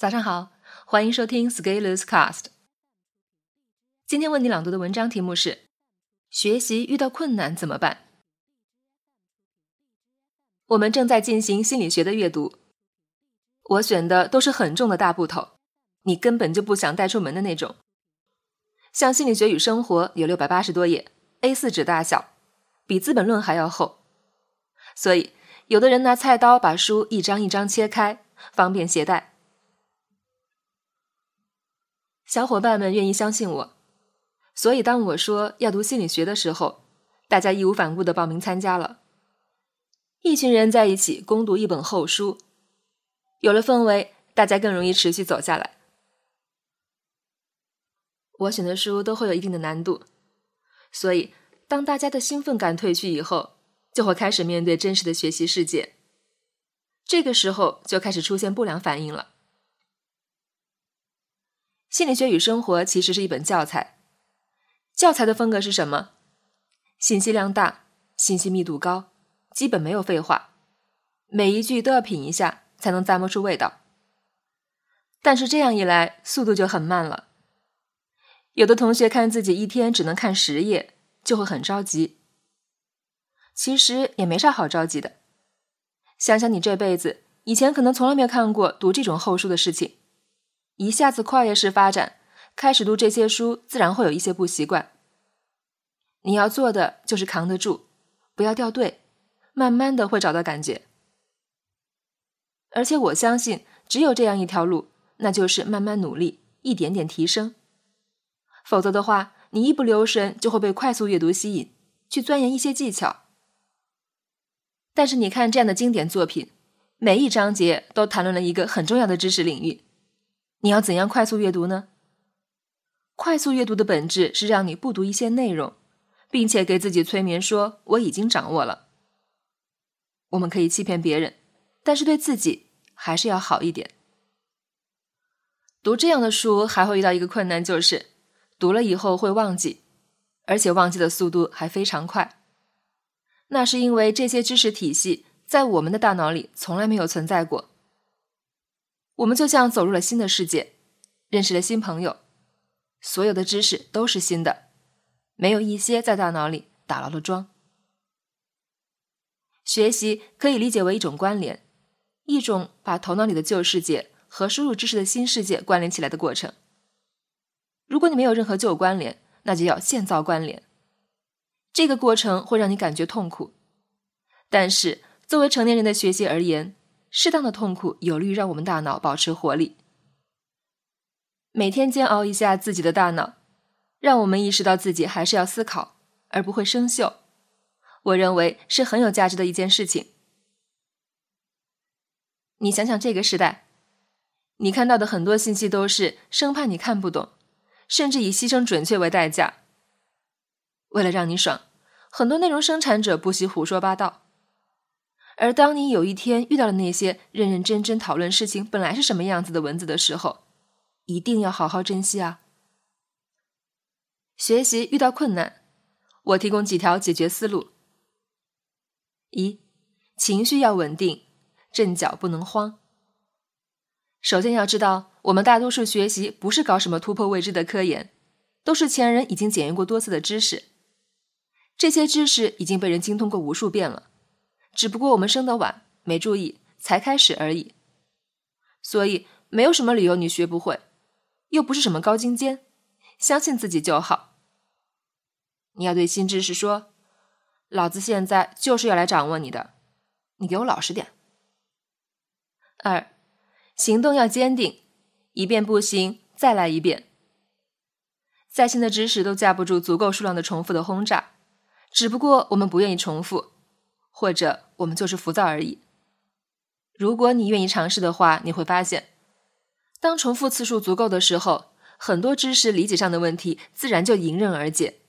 早上好，欢迎收听 Scalers Cast。今天为你朗读的文章题目是：学习遇到困难怎么办？我们正在进行心理学的阅读，我选的都是很重的大部头，你根本就不想带出门的那种。像《心理学与生活》有六百八十多页，A4 纸大小，比《资本论》还要厚，所以有的人拿菜刀把书一张一张切开，方便携带。小伙伴们愿意相信我，所以当我说要读心理学的时候，大家义无反顾的报名参加了。一群人在一起攻读一本厚书，有了氛围，大家更容易持续走下来。我选的书都会有一定的难度，所以当大家的兴奋感褪去以后，就会开始面对真实的学习世界。这个时候就开始出现不良反应了。心理学与生活其实是一本教材，教材的风格是什么？信息量大，信息密度高，基本没有废话，每一句都要品一下才能咂摸出味道。但是这样一来，速度就很慢了。有的同学看自己一天只能看十页，就会很着急。其实也没啥好着急的，想想你这辈子以前可能从来没有看过读这种厚书的事情。一下子跨越式发展，开始读这些书，自然会有一些不习惯。你要做的就是扛得住，不要掉队，慢慢的会找到感觉。而且我相信，只有这样一条路，那就是慢慢努力，一点点提升。否则的话，你一不留神就会被快速阅读吸引，去钻研一些技巧。但是你看这样的经典作品，每一章节都谈论了一个很重要的知识领域。你要怎样快速阅读呢？快速阅读的本质是让你不读一些内容，并且给自己催眠说我已经掌握了。我们可以欺骗别人，但是对自己还是要好一点。读这样的书还会遇到一个困难，就是读了以后会忘记，而且忘记的速度还非常快。那是因为这些知识体系在我们的大脑里从来没有存在过。我们就像走入了新的世界，认识了新朋友，所有的知识都是新的，没有一些在大脑里打牢了桩。学习可以理解为一种关联，一种把头脑里的旧世界和输入知识的新世界关联起来的过程。如果你没有任何旧关联，那就要现造关联。这个过程会让你感觉痛苦，但是作为成年人的学习而言。适当的痛苦有利于让我们大脑保持活力。每天煎熬一下自己的大脑，让我们意识到自己还是要思考，而不会生锈。我认为是很有价值的一件事情。你想想这个时代，你看到的很多信息都是生怕你看不懂，甚至以牺牲准确为代价。为了让你爽，很多内容生产者不惜胡说八道。而当你有一天遇到了那些认认真真讨论事情本来是什么样子的文字的时候，一定要好好珍惜啊！学习遇到困难，我提供几条解决思路：一、情绪要稳定，阵脚不能慌。首先要知道，我们大多数学习不是搞什么突破未知的科研，都是前人已经检验过多次的知识，这些知识已经被人精通过无数遍了。只不过我们生得晚，没注意，才开始而已。所以没有什么理由你学不会，又不是什么高精尖，相信自己就好。你要对新知识说：“老子现在就是要来掌握你的，你给我老实点。”二，行动要坚定，一遍不行，再来一遍。再新的知识都架不住足够数量的重复的轰炸，只不过我们不愿意重复。或者我们就是浮躁而已。如果你愿意尝试的话，你会发现，当重复次数足够的时候，很多知识理解上的问题自然就迎刃而解。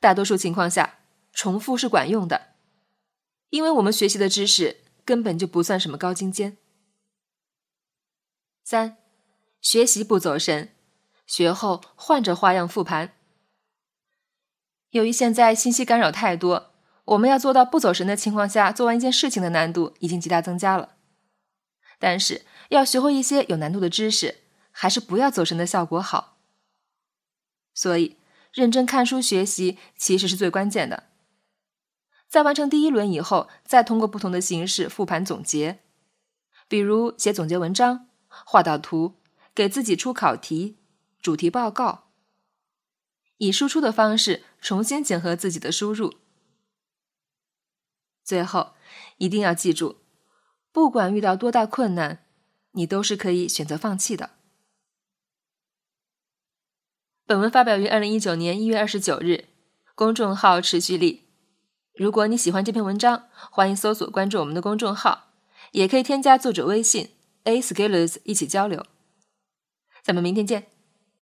大多数情况下，重复是管用的，因为我们学习的知识根本就不算什么高精尖。三，学习不走神，学后换着花样复盘。由于现在信息干扰太多。我们要做到不走神的情况下做完一件事情的难度已经极大增加了。但是要学会一些有难度的知识，还是不要走神的效果好。所以，认真看书学习其实是最关键的。在完成第一轮以后，再通过不同的形式复盘总结，比如写总结文章、画导图、给自己出考题、主题报告，以输出的方式重新检核自己的输入。最后，一定要记住，不管遇到多大困难，你都是可以选择放弃的。本文发表于二零一九年一月二十九日，公众号持续力。如果你喜欢这篇文章，欢迎搜索关注我们的公众号，也可以添加作者微信 a skillers 一起交流。咱们明天见。